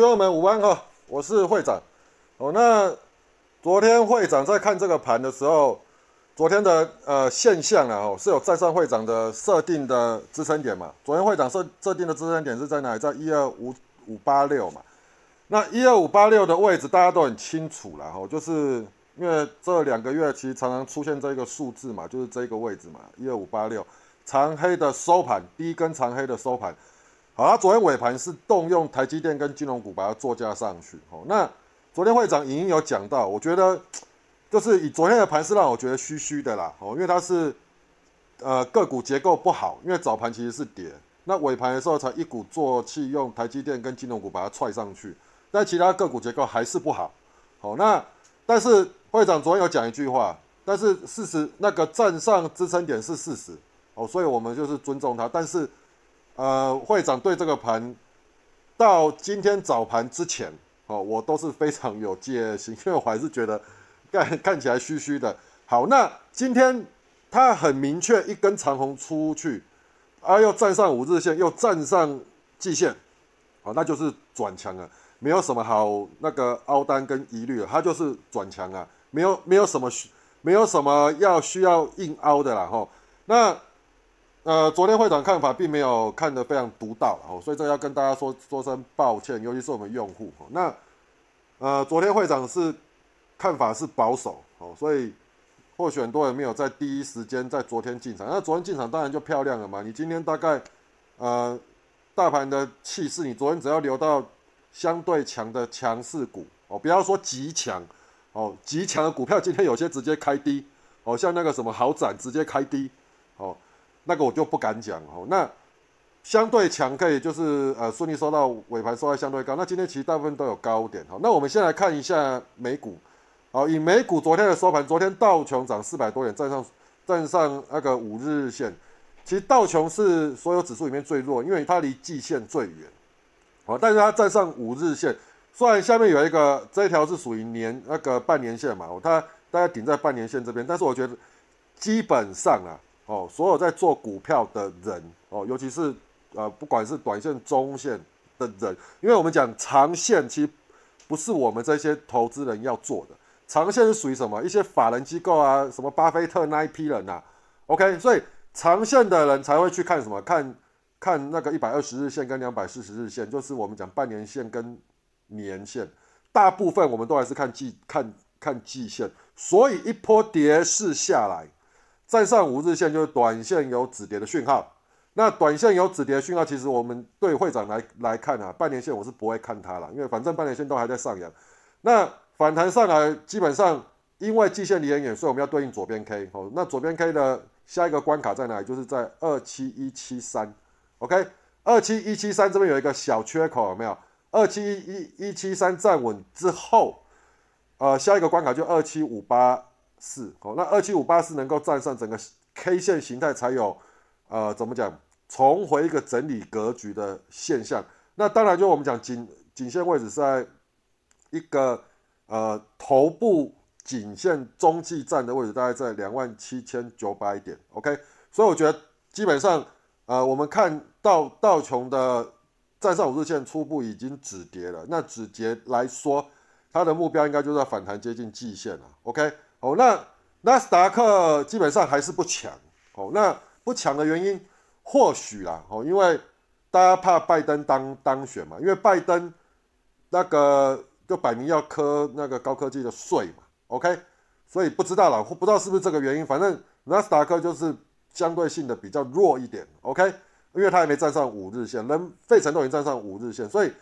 学友们午安哈，我是会长。哦，那昨天会长在看这个盘的时候，昨天的呃现象啊，哦是有站上会长的设定的支撑点嘛？昨天会长设设定的支撑点是在哪里？在一二五五八六嘛。那一二五八六的位置大家都很清楚了哈，就是因为这两个月其实常常出现这个数字嘛，就是这个位置嘛，一二五八六长黑的收盘，第一根长黑的收盘。好，他昨天尾盘是动用台积电跟金融股把它做价上去。哦，那昨天会长已经有讲到，我觉得就是以昨天的盘是让我觉得虚虚的啦。哦，因为它是呃个股结构不好，因为早盘其实是跌，那尾盘的时候才一鼓作气用台积电跟金融股把它踹上去，但其他个股结构还是不好。好，那但是会长昨天有讲一句话，但是事实那个站上支撑点是事实。哦，所以我们就是尊重他，但是。呃，会长对这个盘到今天早盘之前，哦，我都是非常有戒心，因为我还是觉得看看起来虚虚的。好，那今天它很明确一根长红出去，啊，又站上五日线，又站上季线，好，那就是转强了，没有什么好那个凹单跟疑虑了，它就是转强啊，没有没有什么需没有什么要需要硬凹的啦，吼，那。呃，昨天会长看法并没有看得非常独到哦，所以这要跟大家说说声抱歉，尤其是我们用户。那呃，昨天会长是看法是保守哦，所以或许很多人没有在第一时间在昨天进场。那昨天进场当然就漂亮了嘛。你今天大概呃大盘的气势，你昨天只要留到相对强的强势股哦，不要说极强哦，极强的股票今天有些直接开低哦，像那个什么豪展直接开低哦。那个我就不敢讲哦。那相对强可以就是呃顺利收到尾盘收在相对高。那今天其实大部分都有高点哈。那我们先来看一下美股，好，以美股昨天的收盘，昨天道琼涨四百多点，站上站上那个五日线。其实道琼是所有指数里面最弱，因为它离季线最远，好，但是它站上五日线，虽然下面有一个这一条是属于年那个半年线嘛，它大概顶在半年线这边，但是我觉得基本上啊。哦，所有在做股票的人哦，尤其是呃，不管是短线、中线的人，因为我们讲长线，其实不是我们这些投资人要做的。长线是属于什么？一些法人机构啊，什么巴菲特那一批人呐。OK，所以长线的人才会去看什么？看看那个一百二十日线跟两百四十日线，就是我们讲半年线跟年线。大部分我们都还是看季看看季线，所以一波跌势下来。站上五日线就是短线有止跌的讯号，那短线有止跌的讯号，其实我们对会长来来看啊，半年线我是不会看它了，因为反正半年线都还在上扬。那反弹上来，基本上因为季线离很远，所以我们要对应左边 K 哦。那左边 K 的下一个关卡在哪里？就是在二七一七三，OK，二七一七三这边有一个小缺口，有没有？二七一一七三站稳之后，呃，下一个关卡就二七五八。四哦，那二七五八是能够站上整个 K 线形态，才有呃怎么讲重回一个整理格局的现象。那当然就我们讲颈颈线位置在一个呃头部颈线中继站的位置，大概在两万七千九百点。OK，所以我觉得基本上呃我们看到道琼的站上五日线初步已经止跌了。那止跌来说，它的目标应该就在反弹接近季线了。OK。哦，那纳斯达克基本上还是不强。哦，那不强的原因或许啦，哦，因为大家怕拜登当当选嘛，因为拜登那个就摆明要科那个高科技的税嘛。OK，所以不知道了，不知道是不是这个原因。反正纳斯达克就是相对性的比较弱一点。OK，因为它还没站上五日线，人费城都已经站上五日线，所以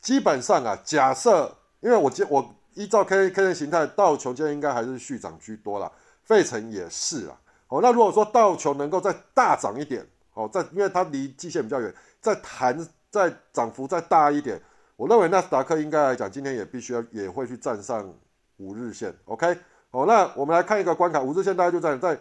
基本上啊，假设因为我接我。依照 K K 线形态，道琼今天应该还是续涨居多啦，费城也是啊。哦，那如果说道琼能够再大涨一点，哦，在因为它离季线比较远，再弹再涨幅再大一点，我认为纳斯达克应该来讲，今天也必须要也会去站上五日线。OK，好，那我们来看一个关卡，五日线大概就在在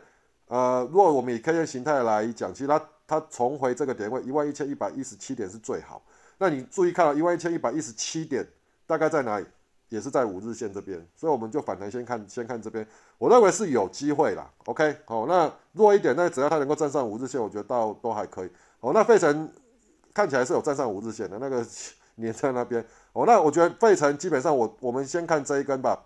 呃，如果我们以 K 线形态来讲，其实它它重回这个点位一万一千一百一十七点是最好。那你注意看到一万一千一百一十七点大概在哪里？也是在五日线这边，所以我们就反弹先看，先看这边，我认为是有机会啦。OK，好，那弱一点，那只要它能够站上五日线，我觉得倒都还可以。哦，那费城看起来是有站上五日线的，那个 粘在那边。哦，那我觉得费城基本上我我们先看这一根吧，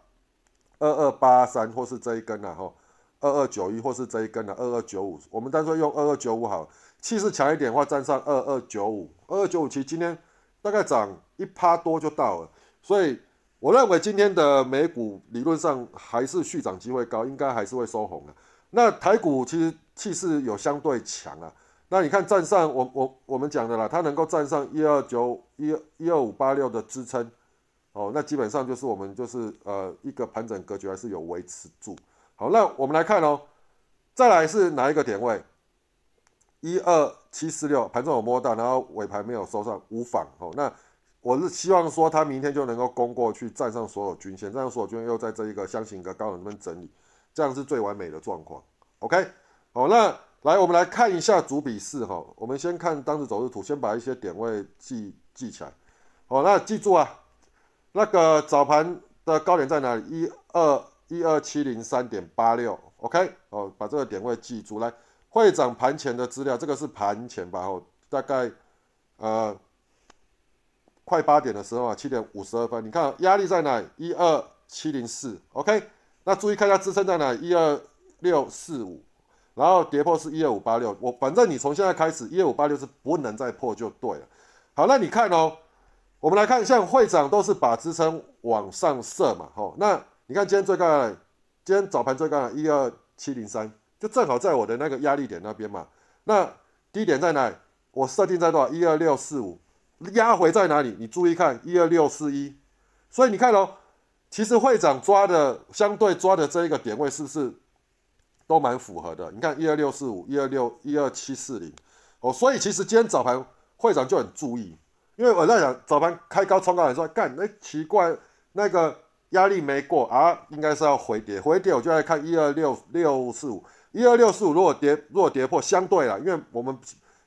二二八三或是这一根啊，哈，二二九一或是这一根啊，二二九五，我们单纯用二二九五好了，气势强一点的话，站上二二九五，二二九五其实今天大概涨一趴多就到了，所以我认为今天的美股理论上还是续涨机会高，应该还是会收红的。那台股其实气势有相对强啊。那你看站上我我我们讲的啦，它能够站上一二九一一二五八六的支撑，哦，那基本上就是我们就是呃一个盘整格局还是有维持住。好，那我们来看哦，再来是哪一个点位？一二七四六盘中有摸到，然后尾盘没有收上，无妨哦。那我是希望说它明天就能够攻过去，站上所有均线，站上所有均线又在这一个箱型的高能不能整理，这样是最完美的状况。OK，好，那。来，我们来看一下主笔式哈。我们先看当时走势图，先把一些点位记记起来。好，那记住啊，那个早盘的高点在哪里？一二一二七零三点八六。OK，哦，把这个点位记住。来，会长盘前的资料，这个是盘前吧？哦，大概呃快八点的时候啊，七点五十二分。你看压力在哪？一二七零四。OK，那注意看一下支撑在哪？一二六四五。然后跌破是一二五八六，我反正你从现在开始一二五八六是不能再破就对了。好，那你看哦，我们来看，像会长都是把支撑往上射嘛，吼，那你看今天最高，今天早盘最高一二七零三，就正好在我的那个压力点那边嘛。那低点在哪？我设定在多少？一二六四五，压回在哪里？你注意看一二六四一，所以你看哦，其实会长抓的相对抓的这一个点位是不是？都蛮符合的，你看一二六四五、一二六、一二七四零，哦，所以其实今天早盘会长就很注意，因为我在想早盘开高冲高的时候，干，哎，奇怪，那个压力没过啊，应该是要回跌，回跌我就来看一二六六四五、一二六四五，如果跌，如果跌破，相对了，因为我们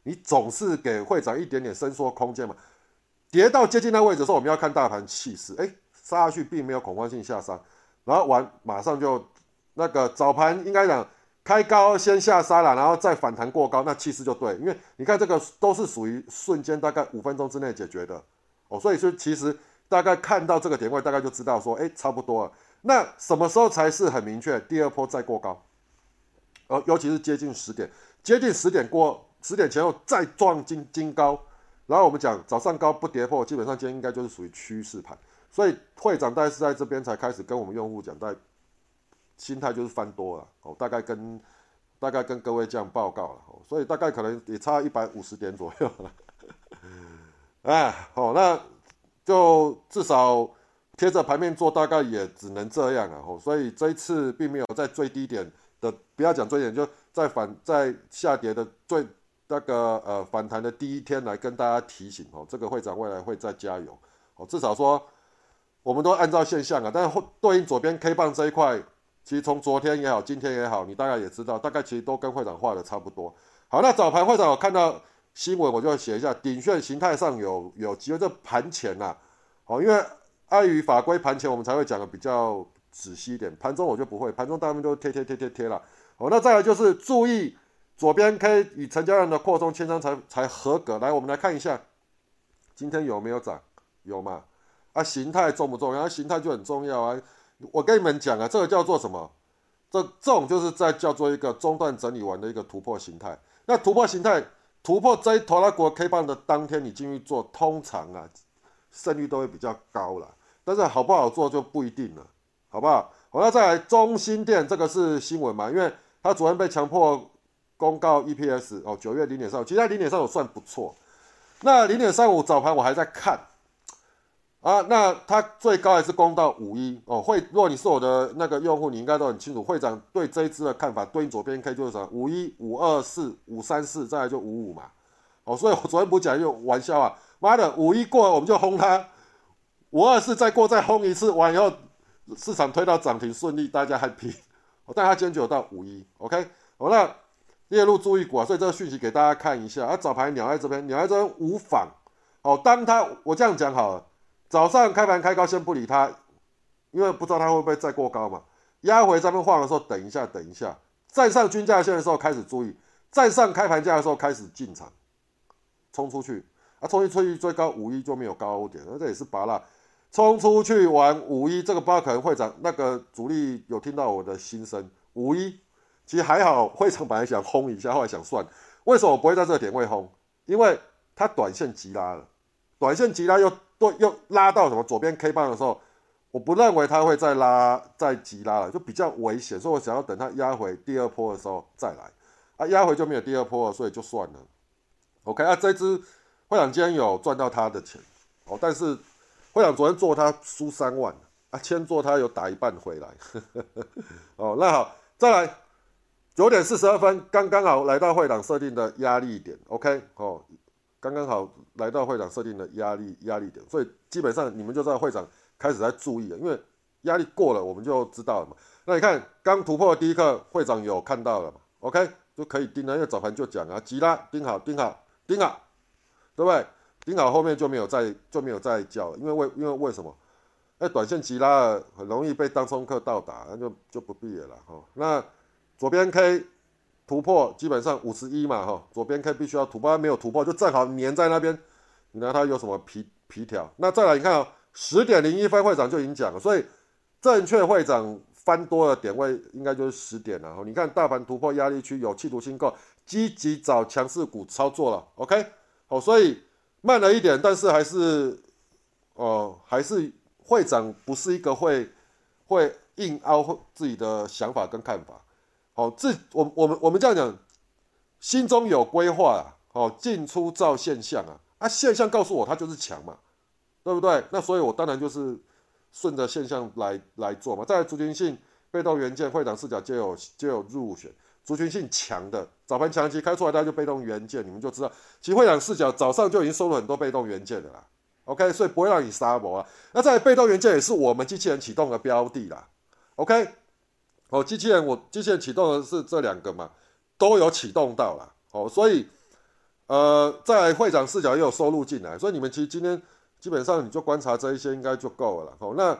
你总是给会长一点点伸缩空间嘛，跌到接近那位置的时候，我们要看大盘气势，哎，杀下去并没有恐慌性下杀，然后完马上就。那个早盘应该讲开高先下杀了，然后再反弹过高，那气势就对。因为你看这个都是属于瞬间，大概五分钟之内解决的哦。所以说其实大概看到这个点位，大概就知道说，哎，差不多了。那什么时候才是很明确？第二波再过高，呃，尤其是接近十点，接近十点过十点前后再撞金金高，然后我们讲早上高不跌破，基本上今天应该就是属于趋势盘。所以会长大概是在这边才开始跟我们用户讲，在。心态就是翻多了哦，大概跟大概跟各位这样报告了，所以大概可能也差一百五十点左右了，哎，好，那就至少贴着盘面做，大概也只能这样了哦，所以这一次并没有在最低点的，不要讲最低点，就在反在下跌的最那个呃反弹的第一天来跟大家提醒哦，这个会长未来会再加油哦，至少说我们都按照现象啊，但是对应左边 K 棒这一块。其实从昨天也好，今天也好，你大概也知道，大概其实都跟会长画的差不多。好，那早盘会长我看到新闻，我就写一下，顶炫形态上有有机会，这盘前呐，好，因为碍于法规盘前我们才会讲的比较仔细一点，盘中我就不会，盘中大部分都贴贴贴贴贴了。好，那再来就是注意左边 K 与成交量的扩充千张才才合格。来，我们来看一下，今天有没有涨？有嘛？啊，形态重不重要？形态就很重要啊。我跟你们讲啊，这个叫做什么？这这种就是在叫做一个中段整理完的一个突破形态。那突破形态突破这一头拉国 K 棒的当天，你进去做，通常啊胜率都会比较高了。但是好不好做就不一定了，好不好？我要再来中心店，这个是新闻嘛？因为它昨天被强迫公告 EPS 哦，九月零点三五，其实零点三五算不错。那零点三五早盘我还在看。啊，那它最高还是攻到五一哦。会，如果你是我的那个用户，你应该都很清楚，会长对这一支的看法。对应左边 K 就是什么？五一、五二四、五三四，再来就五五嘛。哦，所以我昨天不讲就玩笑啊，妈的，五一过了我们就轰它，五二四再过再轰一次，完以后市场推到涨停顺利，大家 happy。我带它今天就有到五一，OK。好，那列入注意股啊，所以这个讯息给大家看一下。啊，早盘鸟在这边，鸟在这边无妨。哦，当它我这样讲好了。早上开盘开高，先不理它，因为不知道它会不会再过高嘛。压回这边晃的时候，等一下，等一下，站上均价线的时候开始注意，站上开盘价的时候开始进场，冲出去。啊，冲一出去最高五一就没有高点，那这也是拔蜡。冲出去玩五一，这个八可能会长那个主力有听到我的心声。五一其实还好，会长本来想轰一下，后来想算，为什么我不会在这个点位轰？因为它短线急拉了，短线急拉又对又拉到什么左边 K 棒的时候，我不认为它会再拉再急拉了，就比较危险，所以我想要等它压回第二波的时候再来。啊，压回就没有第二波了，所以就算了。OK，啊，这只会长今天有赚到他的钱哦，但是。会长昨天做他输三万啊，千做他有打一半回来。哦，那好，再来九点四十二分，刚刚好来到会长设定的压力点。OK，哦，刚刚好来到会长设定的压力压力点，所以基本上你们就知道会长开始在注意了，因为压力过了我们就知道了嘛。那你看刚突破第一刻，会长有看到了嘛？OK，就可以盯了，因为早盘就讲啊，急拉盯好盯好盯好，对不对？盯好后面就没有再就没有再叫了，因为为因为为什么？哎，短线急拉很容易被当冲客倒打，那就就不必了哈。那左边 K 突破基本上五十一嘛哈，左边 K 必须要突破，没有突破就正好粘在那边，你拿它有什么皮皮条？那再来你看啊，十点零一分会长就已经讲了，所以正确会长翻多的点位应该就是十点了哈。你看大盘突破压力区有企图心够，积极找强势股操作了，OK 好，所以。慢了一点，但是还是，哦，还是会长不是一个会会硬凹自己的想法跟看法，好，自我我们我们这样讲，心中有规划啊，哦，进出照现象啊，啊，现象告诉我它就是强嘛，对不对？那所以我当然就是顺着现象来来做嘛，在族群性被动元件会长视角就有就有入选。族群性强的早盘强期开出来，大家就被动元件，你们就知道，其实会长视角早上就已经收了很多被动元件的啦。OK，所以不会让你杀博啊。那在被动元件也是我们机器人启动的标的啦。OK，哦，机器人我机器人启动的是这两个嘛，都有启动到了。哦，所以呃，在会长视角也有收入进来，所以你们其实今天基本上你就观察这一些应该就够了。好，那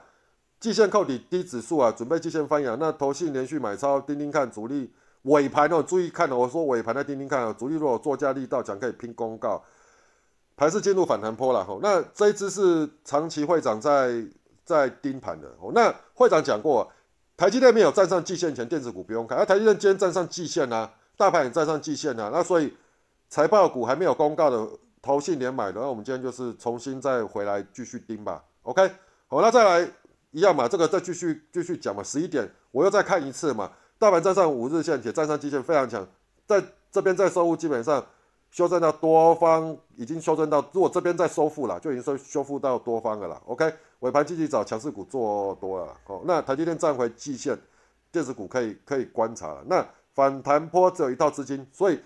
季线扣底低指数啊，准备季线翻扬，那投信连续买超，盯盯看主力。尾盘哦，注意看哦，我说尾盘的盯盯看哦，主力如果做价力道讲可以拼公告，盘是进入反弹坡了吼。那这一支是长期会长在在盯盘的哦。那会长讲过，台积电没有站上季线前，电子股不用看。而台积电今天站上季线啊，大盘也站上季线啊，那所以财报股还没有公告的，投信连买的，那我们今天就是重新再回来继续盯吧。OK，好，那再来一样嘛，这个再继续继续讲嘛，十一点我又再看一次嘛。大盘站上五日线，且站上基线非常强，在这边再收复，基本上修正到多方已经修正到，如果这边再收复了，就已经收修复到多方的了。OK，尾盘继续找强势股做多了。哦，那台积电站回季线，电子股可以可以观察了。那反弹波只有一套资金，所以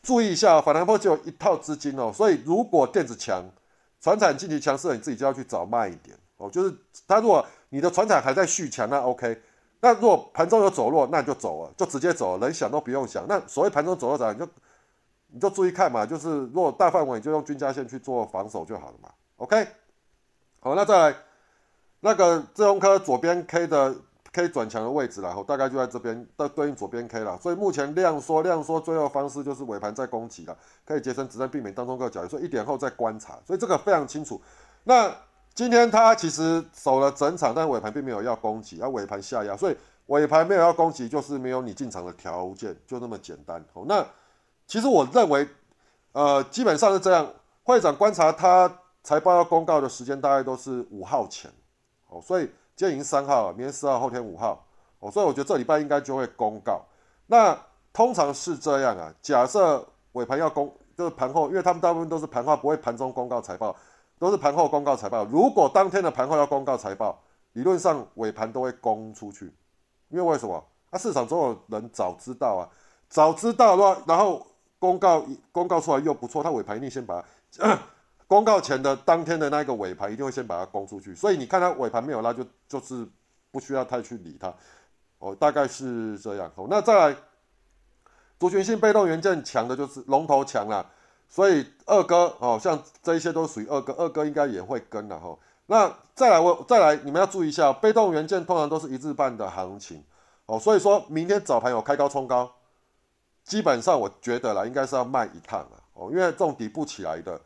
注意一下，反弹波只有一套资金哦。所以如果电子强，船产近期强势，你自己就要去找慢一点哦。就是它如果你的船产还在续强，那 OK。那如果盘中有走弱，那你就走了，就直接走了，连想都不用想。那所谓盘中走弱咋你就你就注意看嘛，就是如果大范围你，就用均价线去做防守就好了嘛。OK，好，那再来那个智鸿科左边 K 的 K 转强的位置然后大概就在这边，对对应左边 K 了。所以目前量缩量缩最后方式就是尾盘再攻击了，可以节省子弹，避免当中个交易。所以一点后再观察，所以这个非常清楚。那。今天它其实守了整场，但尾盘并没有要攻击，而尾盘下压，所以尾盘没有要攻击，就是没有你进场的条件，就那么简单。好，那其实我认为，呃，基本上是这样。会长观察他财报要公告的时间，大概都是五号前，哦，所以今天已经三号了，明天四号，后天五号，哦，所以我觉得这礼拜应该就会公告。那通常是这样啊，假设尾盘要公，就是盘后，因为他们大部分都是盘后，不会盘中公告财报。都是盘后公告财报，如果当天的盘后要公告财报，理论上尾盘都会公出去，因为为什么？啊，市场总有人早知道啊，早知道的话，然后公告公告出来又不错，他尾盘一定先把 公告前的当天的那个尾盘一定会先把它公出去，所以你看它尾盘没有拉，就就是不需要太去理它，哦，大概是这样。哦，那再来，族群性被动元件强的就是龙头强了。所以二哥哦，像这一些都属于二哥，二哥应该也会跟的哈。那再来我再来，你们要注意一下，被动元件通常都是一日半的行情哦。所以说明天早盘有开高冲高，基本上我觉得啦，应该是要卖一趟了哦，因为这种底部起来的，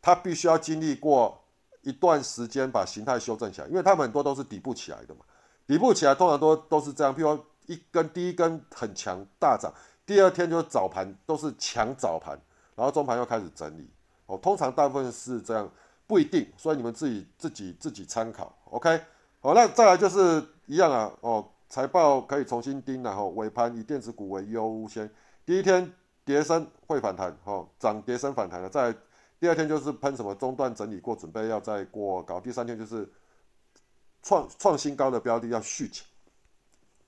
它必须要经历过一段时间把形态修正起来，因为它们很多都是底部起来的嘛，底部起来通常都都是这样，譬如一根第一根很强大涨，第二天就早盘都是强早盘，然后中盘又开始整理，哦，通常大部分是这样，不一定，所以你们自己自己自己参考，OK，好，那再来就是一样啊，哦，财报可以重新盯，然后尾盘以电子股为优先，第一天跌升会反弹，哦，涨跌升反弹了，在第二天就是喷什么中段整理过，准备要再过高，第三天就是创创新高的标的要续起。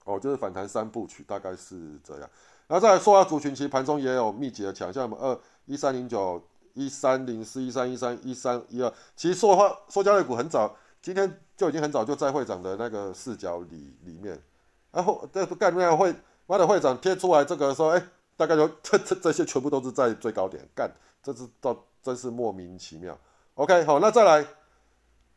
哦，就是反弹三部曲，大概是这样。然后再来说下族群，其实盘中也有密集的强，像什么二一三零九、一三零四、一三一三、一三一二。其实说话说交易股很早，今天就已经很早就在会长的那个视角里里面。然后这概念会，妈的会长贴出来这个说，哎，大概就 这这这些全部都是在最高点干，这是到真是莫名其妙。OK，好，那再来，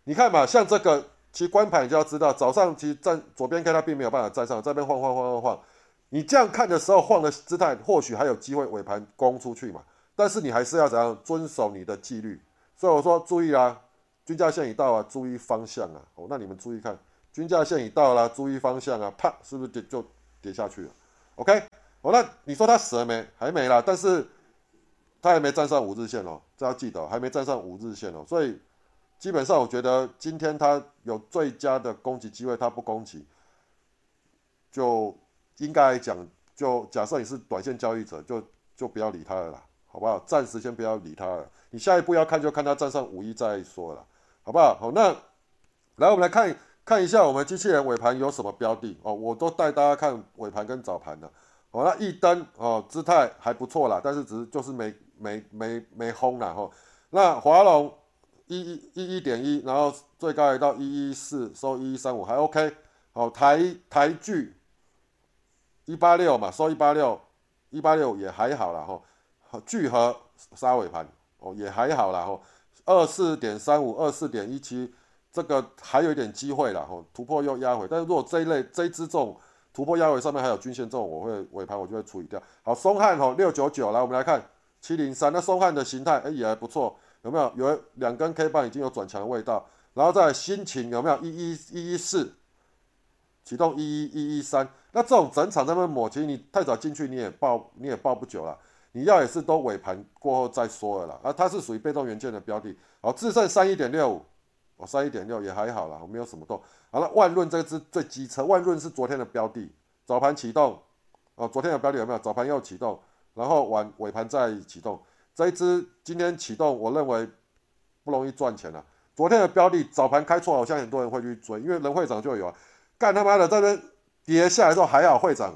你看嘛，像这个。其实观盘你就要知道，早上其实站左边看它并没有办法站上，这边晃晃晃晃晃，你这样看的时候晃的姿态，或许还有机会尾盘攻出去嘛。但是你还是要怎样遵守你的纪律。所以我说注意啊，均价线已到啊，注意方向啊。哦，那你们注意看，均价线已到了，注意方向啊，啪，是不是跌就跌下去了？OK，哦，那你说它死了没？还没啦，但是它还没站上五日线哦，这要记得，还没站上五日线哦，所以。基本上，我觉得今天它有最佳的攻击机会，它不攻击，就应该讲，就假设你是短线交易者，就就不要理它了啦，好不好？暂时先不要理它了。你下一步要看，就看它站上五一再说了，好不好？好，那来我们来看看一下我们机器人尾盘有什么标的哦，我都带大家看尾盘跟早盘的。哦，那一灯哦，姿态还不错啦，但是只是就是没没没没轰啦哈。那华龙。一一一一点一，然后最高也到一一四，收一一三五，还 OK。好，台台剧一八六嘛，收一八六，一八六也还好了哈。聚合杀尾盘哦，也还好了哈。二四点三五，二四点一七，这个还有一点机会了哈。突破又压回，但是如果这一类这一支这种突破压回上面还有均线这种，我会尾盘我就会处理掉。好，松汉哈六九九，来我们来看七零三，那松汉的形态哎也还不错。有没有有两根 K 棒已经有转强的味道，然后再心情有没有一一一一四启动一一一一三，那这种整场在那抹，其实你太早进去你也抱你也抱不久了，你要也是都尾盘过后再说了啦。啊，它是属于被动元件的标的，好，智胜三一点六五，哦，三一点六也还好啦，我没有什么动。好了，万润这支最机车，万润是昨天的标的，早盘启动，哦，昨天的标的有没有？早盘又启动，然后晚尾盘再启动。这一支今天启动，我认为不容易赚钱了。昨天的标的早盘开错，好像很多人会去追，因为人会长就有啊，干他妈的这边跌下来之后还好，会长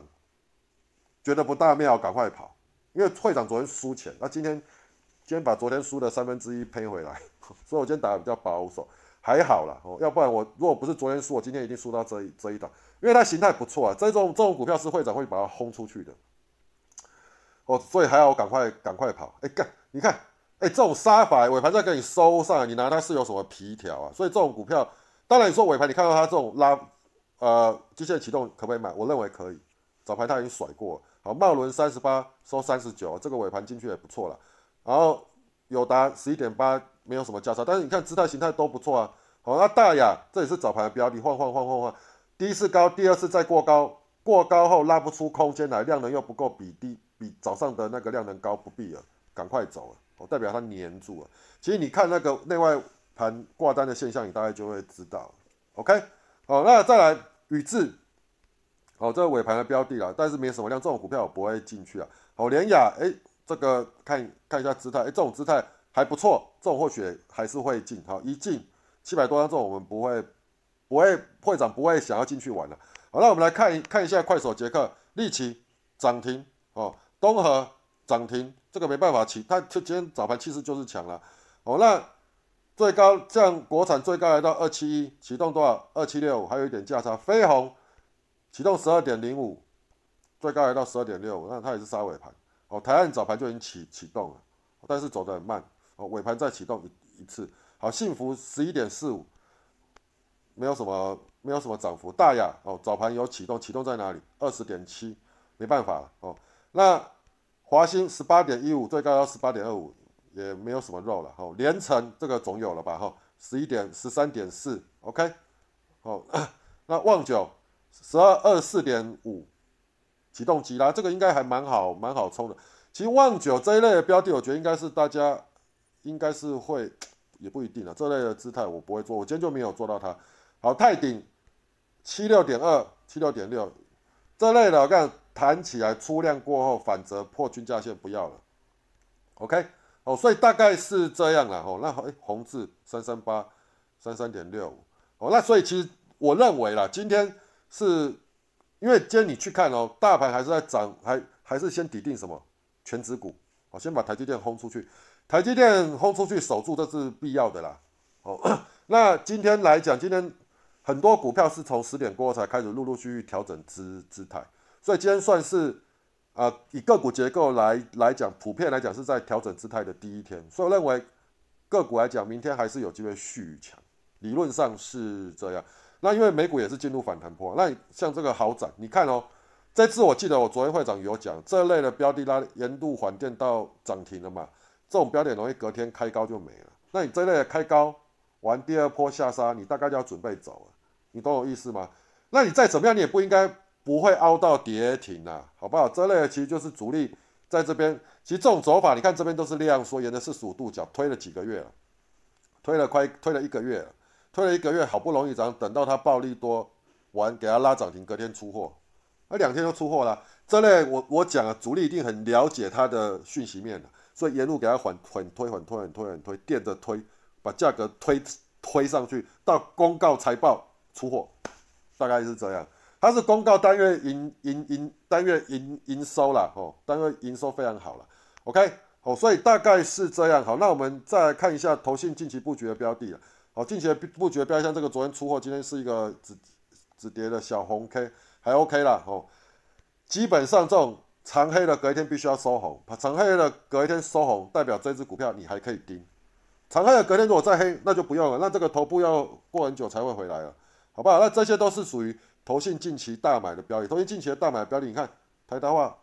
觉得不大妙，赶快跑，因为会长昨天输钱，那今天今天把昨天输的三分之一赔回来，所以我今天打的比较保守，还好了哦，要不然我如果不是昨天输，我今天一定输到这一这一档，因为它形态不错啊，这种这种股票是会长会把它轰出去的。哦，所以还要赶快赶快跑，哎干，你看，哎这种杀法尾盘再给你收上，你拿它是有什么皮条啊？所以这种股票，当然你说尾盘你看到它这种拉，呃机械启动可不可以买？我认为可以，早盘它已经甩过，好茂伦三十八收三十九，这个尾盘进去也不错了。然后友达十一点八没有什么价差，但是你看姿态形态都不错啊。好，那大雅这也是早盘的标的，晃晃晃晃晃，第一次高，第二次再过高，过高后拉不出空间来，量能又不够比低。比早上的那个量能高，不必了，赶快走了，哦，代表它粘住了。其实你看那个内外盘挂单的现象，你大概就会知道。OK，好，那再来宇智，好，这个尾盘的标的了，但是没什么量，这种股票我不会进去啊。好，联雅，哎，这个看看一下姿态，哎，这种姿态还不错，这种或许还是会进。好，一进七百多张，这种我们不会，不会，会长不会想要进去玩的。好，那我们来看一看一下快手杰克，利奇涨停，哦。东河涨停，这个没办法起，它今天早盘其实就是强了。哦，那最高像国产最高来到二七一，启动多少？二七六，还有一点价差。飞鸿启动十二点零五，最高来到十二点六，那它也是杀尾盘。哦，台岸早盘就已经启启动了，但是走得很慢。哦，尾盘再启动一一次。好，幸福十一点四五，没有什么没有什么涨幅。大雅哦，早盘有启动，启动在哪里？二十点七，没办法了哦。那华兴十八点一五，最高要十八点二五，也没有什么肉了，哈，连成这个总有了吧，哈，十一点十三点四，OK，好，那旺九十二二四点五启动机啦，这个应该还蛮好，蛮好冲的。其实旺九这一类的标的，我觉得应该是大家应该是会，也不一定啊，这类的姿态我不会做，我今天就没有做到它。好，泰鼎七六点二七六点六这类的，我看弹起来出量过后反则破均价线不要了，OK。哦，所以大概是这样了哦。那哎，红字三三八三三点六哦。那所以其实我认为啦，今天是因为今天你去看哦，大盘还是在涨，还还是先抵定什么全指股哦，先把台积电轰出去，台积电轰出去守住这是必要的啦。哦，那今天来讲，今天很多股票是从十点过后才开始陆陆续续调整姿姿态，所以今天算是。啊，以个股结构来来讲，普遍来讲是在调整姿态的第一天，所以我认为个股来讲，明天还是有机会续强，理论上是这样。那因为美股也是进入反弹波，那像这个好涨，你看哦，这次我记得我昨天会长有讲，这类的标的拉沿路缓电到涨停了嘛，这种标点容易隔天开高就没了。那你这类的开高完第二波下杀，你大概就要准备走了，你懂我意思吗？那你再怎么样，你也不应该。不会凹到跌停啊，好不好？这类其实就是主力在这边。其实这种走法，你看这边都是量缩，沿着四十五度角推了几个月了，推了快推了一个月了，推了一个月，好不容易涨，等到它暴力多完，给它拉涨停，隔天出货，那两天就出货了。这类我我讲啊，主力一定很了解它的讯息面的，所以沿路给它缓缓推，缓推，缓推，缓推，垫着推，把价格推推上去，到公告财报出货，大概是这样。它是公告单月营营营单月营营收啦哦，单月营收非常好了，OK，好，所以大概是这样。好，那我们再来看一下投信近期布局的标的了。好，近期的布局的标的，像这个昨天出货，今天是一个止止跌的小红 K，还 OK 啦。哦。基本上这种长黑的隔一天必须要收红，长黑的隔一天收红，代表这只股票你还可以盯。长黑的隔天如果再黑，那就不用了，那这个头部要过很久才会回来了，好不好？那这些都是属于。投信近期大买的标的，投信近期的大买标的，你看台达化，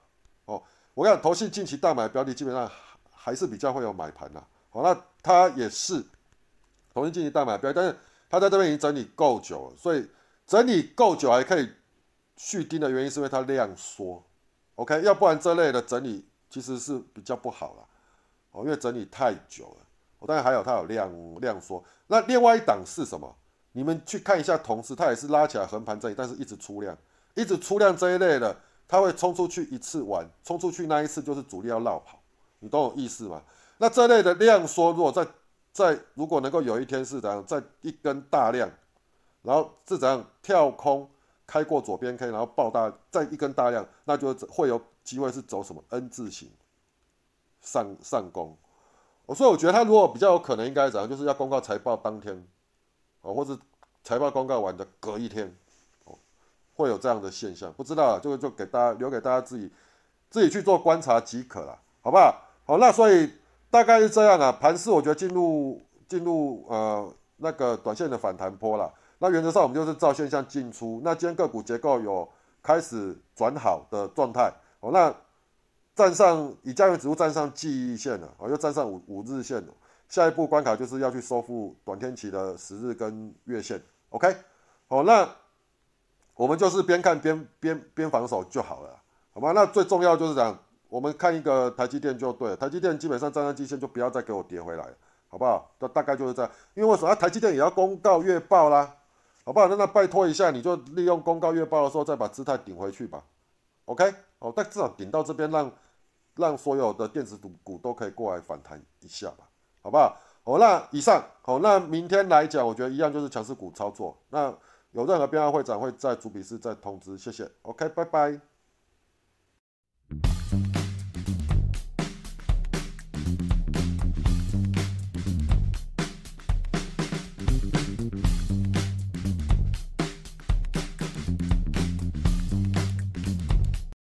哦，我看投信近期大买标的基本上还是比较会有买盘的，好，那它也是投信近期大买标的，但是它在这边已经整理够久了，所以整理够久还可以续盯的原因是因为它量缩，OK，要不然这类的整理其实是比较不好了，哦，因为整理太久了，我当然还有它有量量缩，那另外一档是什么？你们去看一下，同事它也是拉起来横盘这里，但是一直出量，一直出量这一类的，它会冲出去一次完，冲出去那一次就是主力要绕跑，你懂我意思吗？那这类的量缩，如果在在如果能够有一天是怎样，在一根大量，然后是怎样跳空开过左边 K，然后爆大，再一根大量，那就会有机会是走什么 N 字形上上攻，所以我觉得他如果比较有可能应该怎样，就是要公告财报当天。哦，或者财报公告完的隔一天，哦，会有这样的现象，不知道，就就给大家留给大家自己自己去做观察即可了，好不好？好，那所以大概是这样啊。盘势我觉得进入进入呃那个短线的反弹波了。那原则上我们就是照现象进出。那今天个股结构有开始转好的状态，哦，那站上以加元指数站上记忆线了，哦，又站上五五日线了。下一步关卡就是要去收复短天期的十日跟月线，OK，好，那我们就是边看边边边防守就好了，好吗？那最重要就是讲，我们看一个台积电就对，台积电基本上站上季线就不要再给我跌回来，好不好？大大概就是这样，因为为什么台积电也要公告月报啦，好不好？那那拜托一下，你就利用公告月报的时候再把姿态顶回去吧，OK，哦，但至少顶到这边，让让所有的电子股股都可以过来反弹一下吧。好不好？哦，那以上好，那明天来讲，我觉得一样就是强势股操作。那有任何变化，会展会在主笔室再通知。谢谢。OK，拜拜。